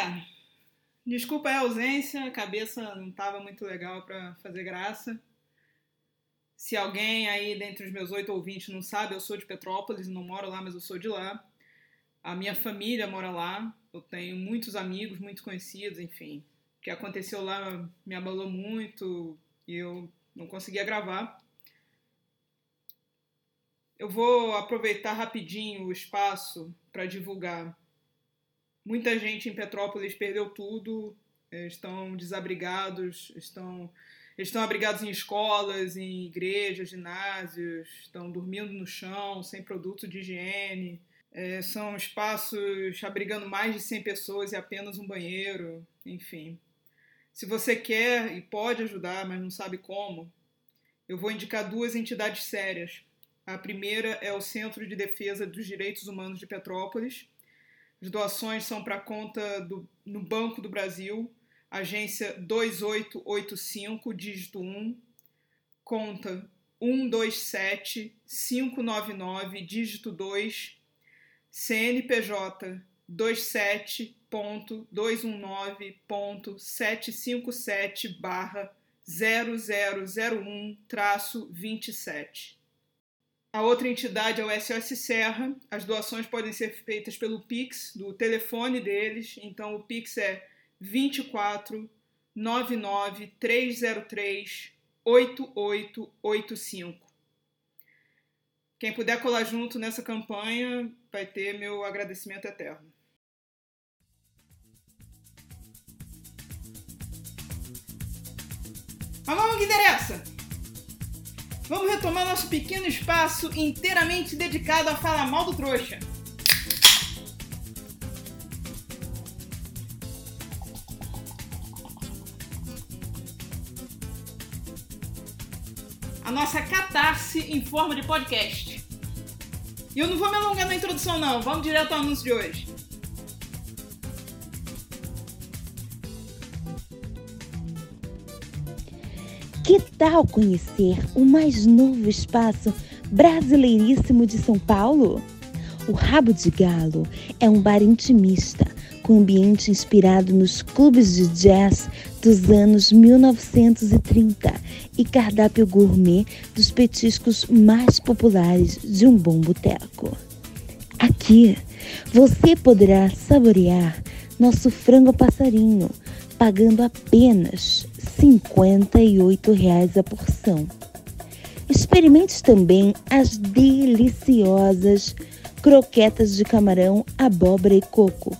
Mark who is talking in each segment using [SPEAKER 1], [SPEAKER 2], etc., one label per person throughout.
[SPEAKER 1] É, desculpa a ausência, a cabeça não estava muito legal para fazer graça. Se alguém aí dentre os meus oito ouvintes não sabe, eu sou de Petrópolis, não moro lá, mas eu sou de lá. A minha família mora lá, eu tenho muitos amigos, muito conhecidos, enfim. O que aconteceu lá me abalou muito e eu não conseguia gravar. Eu vou aproveitar rapidinho o espaço para divulgar Muita gente em Petrópolis perdeu tudo, eh, estão desabrigados, estão, estão abrigados em escolas, em igrejas, ginásios, estão dormindo no chão, sem produto de higiene. É, são espaços abrigando mais de 100 pessoas e apenas um banheiro, enfim. Se você quer e pode ajudar, mas não sabe como, eu vou indicar duas entidades sérias. A primeira é o Centro de Defesa dos Direitos Humanos de Petrópolis, as doações são para conta do, no Banco do Brasil, agência 2885, dígito 1, conta 127 599, dígito 2, CNPJ 27.219.757 barra 0001 traço 27. A outra entidade é o SOS Serra. As doações podem ser feitas pelo Pix, do telefone deles. Então o Pix é 24 99 303 8885. Quem puder colar junto nessa campanha vai ter meu agradecimento eterno. Mas vamos que interessa! Vamos retomar nosso pequeno espaço inteiramente dedicado a falar mal do trouxa. A nossa catarse em forma de podcast. E eu não vou me alongar na introdução, não. Vamos direto ao anúncio de hoje.
[SPEAKER 2] Que tal conhecer o mais novo espaço brasileiríssimo de São Paulo? O Rabo de Galo é um bar intimista com ambiente inspirado nos clubes de jazz dos anos 1930 e cardápio gourmet dos petiscos mais populares de um bom boteco. Aqui você poderá saborear nosso frango passarinho, pagando apenas R$ 58,00 a porção. Experimente também as deliciosas croquetas de camarão, abóbora e coco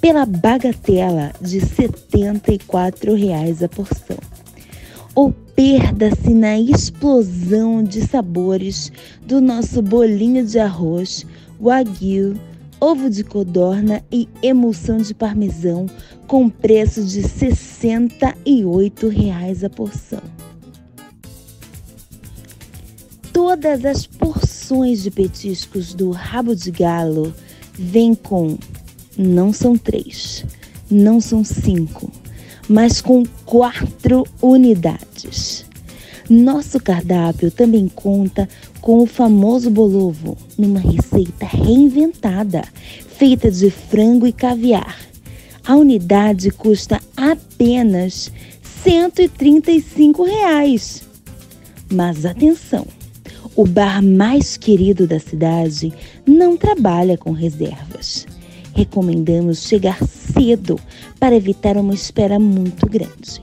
[SPEAKER 2] pela bagatela de R$ 74,00 a porção. Ou perda-se na explosão de sabores do nosso bolinho de arroz, wagyu, ovo de codorna e emulsão de parmesão com preço de R$ 68,00 a porção. Todas as porções de petiscos do rabo de galo vêm com não são três, não são cinco, mas com quatro unidades. Nosso cardápio também conta com o famoso bolovo, numa receita reinventada, feita de frango e caviar. A unidade custa apenas 135 reais. Mas atenção! O bar mais querido da cidade não trabalha com reservas. Recomendamos chegar cedo para evitar uma espera muito grande.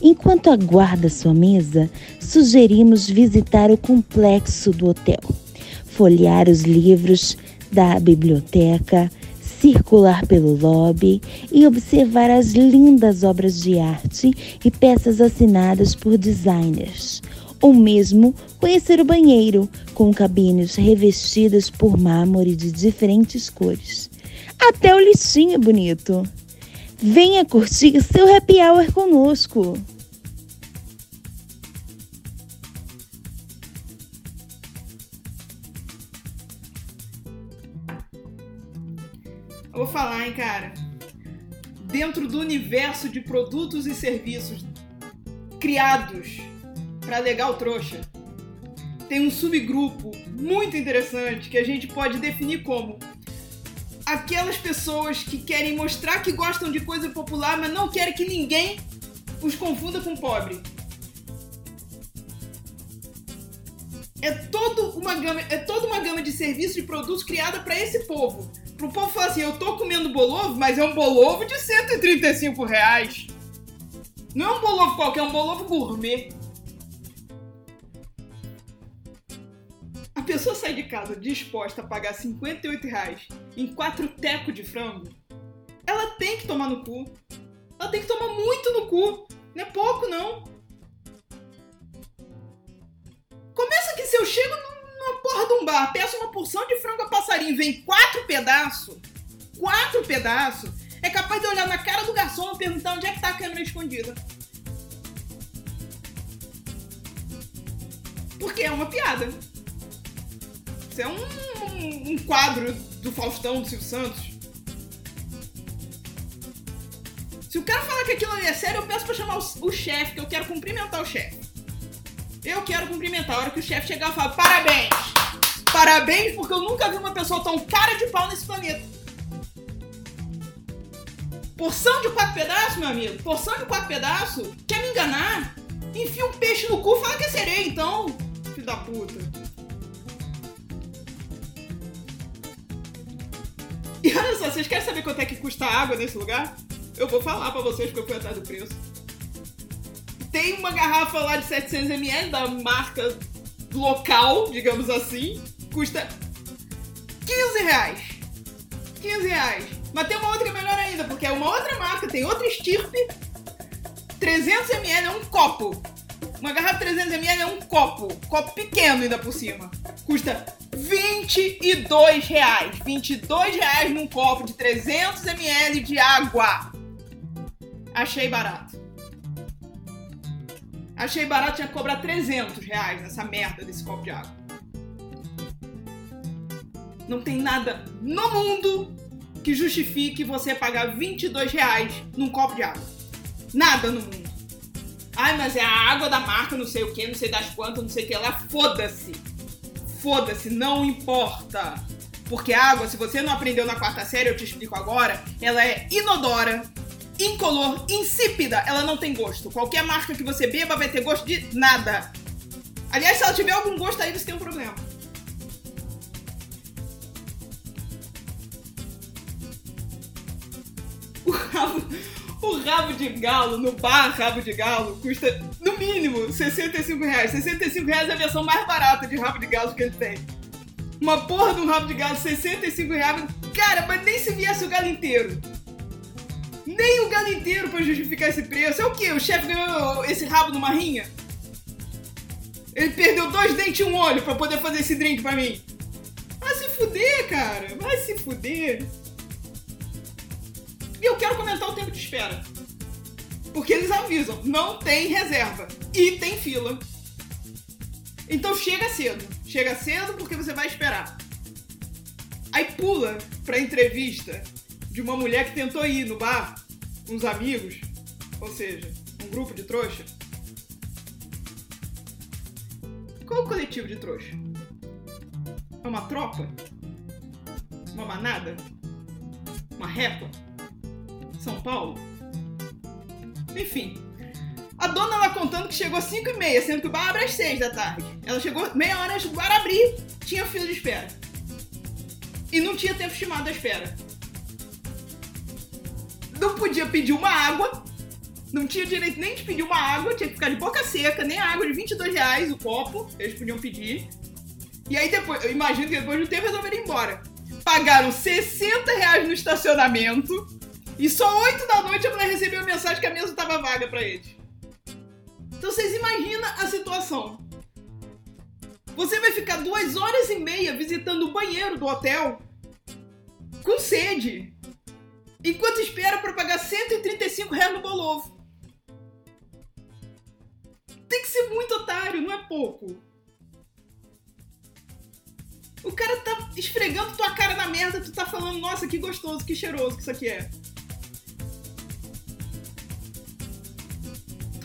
[SPEAKER 2] Enquanto aguarda sua mesa, sugerimos visitar o complexo do hotel, folhear os livros da biblioteca, circular pelo lobby e observar as lindas obras de arte e peças assinadas por designers, ou mesmo conhecer o banheiro com cabines revestidas por mármore de diferentes cores. Até o lixinho é bonito. Venha curtir seu happy hour conosco.
[SPEAKER 1] Vou falar, hein, cara. Dentro do universo de produtos e serviços criados para legal trouxa, tem um subgrupo muito interessante que a gente pode definir como aquelas pessoas que querem mostrar que gostam de coisa popular, mas não querem que ninguém os confunda com pobre. É, todo uma gama, é toda uma gama de serviços e produtos criada para esse povo. Pro povo falar assim, eu tô comendo bolovo, mas é um bolovo de 135 reais. Não é um bolovo qualquer, é um bolovo gourmet. A pessoa sai de casa disposta a pagar 58 reais em quatro tecos de frango, ela tem que tomar no cu. Ela tem que tomar muito no cu. Não é pouco, não. Começa que se eu chego numa porra de um bar, peço uma porção de frango a passarinho, vem quatro pedaços, quatro pedaços, é capaz de olhar na cara do garçom e perguntar onde é que tá a câmera escondida. Porque é uma piada. Isso é um, um, um quadro do Faustão, do Silvio Santos. Se o cara falar que aquilo ali é sério, eu peço pra chamar o, o chefe, que eu quero cumprimentar o chefe. Eu quero cumprimentar. A hora que o chefe chegar, eu falo: parabéns! Parabéns, porque eu nunca vi uma pessoa tão cara de pau nesse planeta. Porção de quatro pedaços, meu amigo? Porção de quatro pedaços? Quer me enganar? Enfia um peixe no cu, fala que é sereia, então. Filho da puta. E olha só, vocês querem saber quanto é que custa a água nesse lugar? Eu vou falar pra vocês porque eu fui atrás do preço. Tem uma garrafa lá de 700ml da marca local, digamos assim, custa 15 reais. 15 reais. Mas tem uma outra melhor ainda, porque é uma outra marca, tem outra estirpe. 300ml é um copo. Uma garrafa 300ml é um copo. Copo pequeno ainda por cima. Custa 22 reais. 22 reais num copo de 300 ml de água. Achei barato. Achei barato, tinha que cobrar 300 reais nessa merda desse copo de água. Não tem nada no mundo que justifique você pagar 22 reais num copo de água. Nada no mundo. Ai, mas é a água da marca, não sei o que, não sei das quantas, não sei o que lá. Foda-se. Foda-se, não importa. Porque água, se você não aprendeu na quarta série, eu te explico agora, ela é inodora, incolor, insípida, ela não tem gosto. Qualquer marca que você beba vai ter gosto de nada. Aliás, se ela tiver algum gosto aí, você tem um problema. O rabo, de galo no bar Rabo de Galo custa no mínimo 65 reais. 65 reais é a versão mais barata de rabo de galo que ele tem. Uma porra de um rabo de galo, 65 reais. Cara, mas nem se viesse o galo inteiro. Nem o galo inteiro pra justificar esse preço. É o quê? O chefe ganhou esse rabo numa rinha? Ele perdeu dois dentes e um olho pra poder fazer esse drink pra mim. Vai se fuder, cara. Vai se fuder. E eu quero comentar o tempo de espera. Porque eles avisam, não tem reserva. E tem fila. Então chega cedo. Chega cedo porque você vai esperar. Aí pula pra entrevista de uma mulher que tentou ir no bar com os amigos, ou seja, um grupo de trouxa. Qual é o coletivo de trouxa? É uma tropa? Uma manada? Uma reta? São Paulo? Enfim. A dona ela contando que chegou às 5 e meia, sendo que o bar abre às 6 da tarde. Ela chegou meia hora antes do bar abrir, tinha fila de espera. E não tinha tempo estimado da espera não podia pedir uma água, não tinha direito nem de pedir uma água, tinha que ficar de boca seca, nem a água de 22 reais o copo, eles podiam pedir. E aí depois, eu imagino que depois do tempo resolveram ir embora. Pagaram 60 reais no estacionamento e só 8 da noite a mulher recebeu a mensagem que a mesa estava vaga para eles. Então vocês imaginam a situação. Você vai ficar duas horas e meia visitando o banheiro do hotel com sede enquanto espera para pagar 135 reais no Bolovo. Tem que ser muito otário, não é pouco. O cara tá esfregando tua cara na merda, tu tá falando, nossa, que gostoso, que cheiroso que isso aqui é.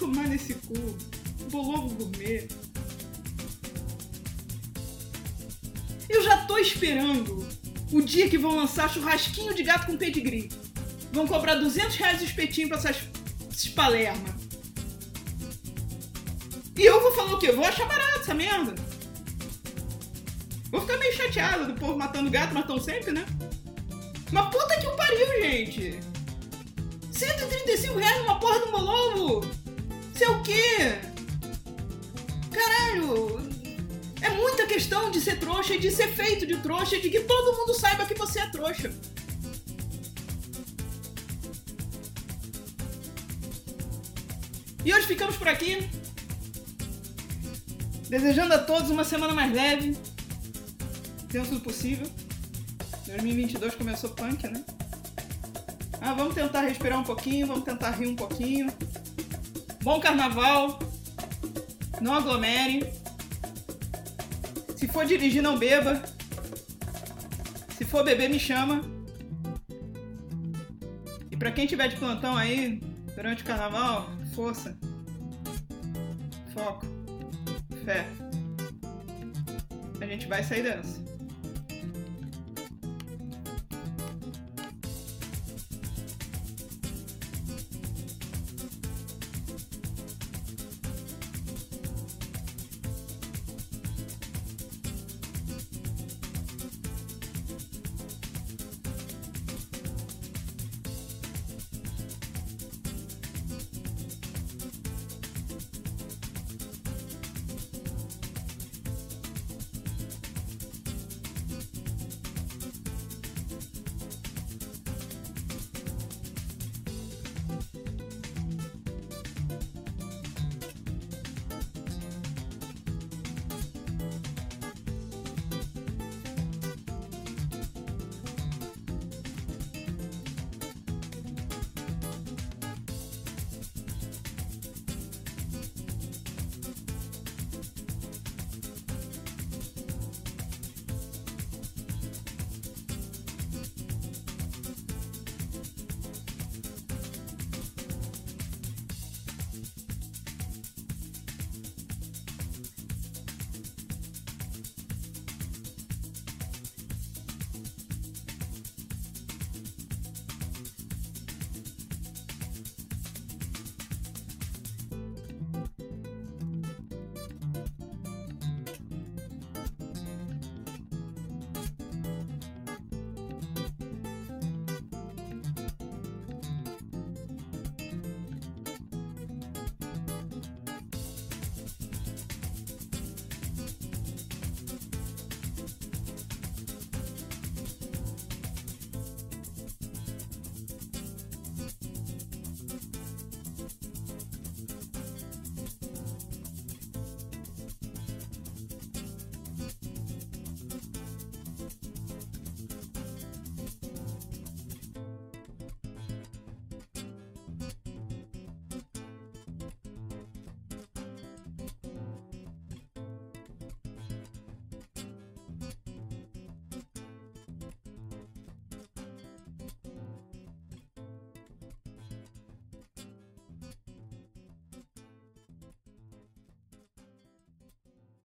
[SPEAKER 1] Tomar nesse cu. Bolovo gourmet. Eu já tô esperando o dia que vão lançar churrasquinho de gato com pedigree. Vão cobrar 200 reais o espetinho pra essas, essas palerma. E eu vou falar o quê? Vou achar barato essa merda. Vou ficar meio chateado do povo matando gato, mas tão sempre, né? Mas puta que o pariu, gente! 135 reais numa porra do Molovo! É o quê? Caralho! É muita questão de ser trouxa e de ser feito de trouxa e de que todo mundo saiba que você é trouxa. E hoje ficamos por aqui. Desejando a todos uma semana mais leve, dentro do possível. 2022 começou punk, né? Ah, vamos tentar respirar um pouquinho, vamos tentar rir um pouquinho. Bom carnaval. Não aglomere. Se for dirigir, não beba. Se for beber, me chama. E para quem tiver de plantão aí durante o carnaval, força. Foco. Fé. A gente vai sair dessa.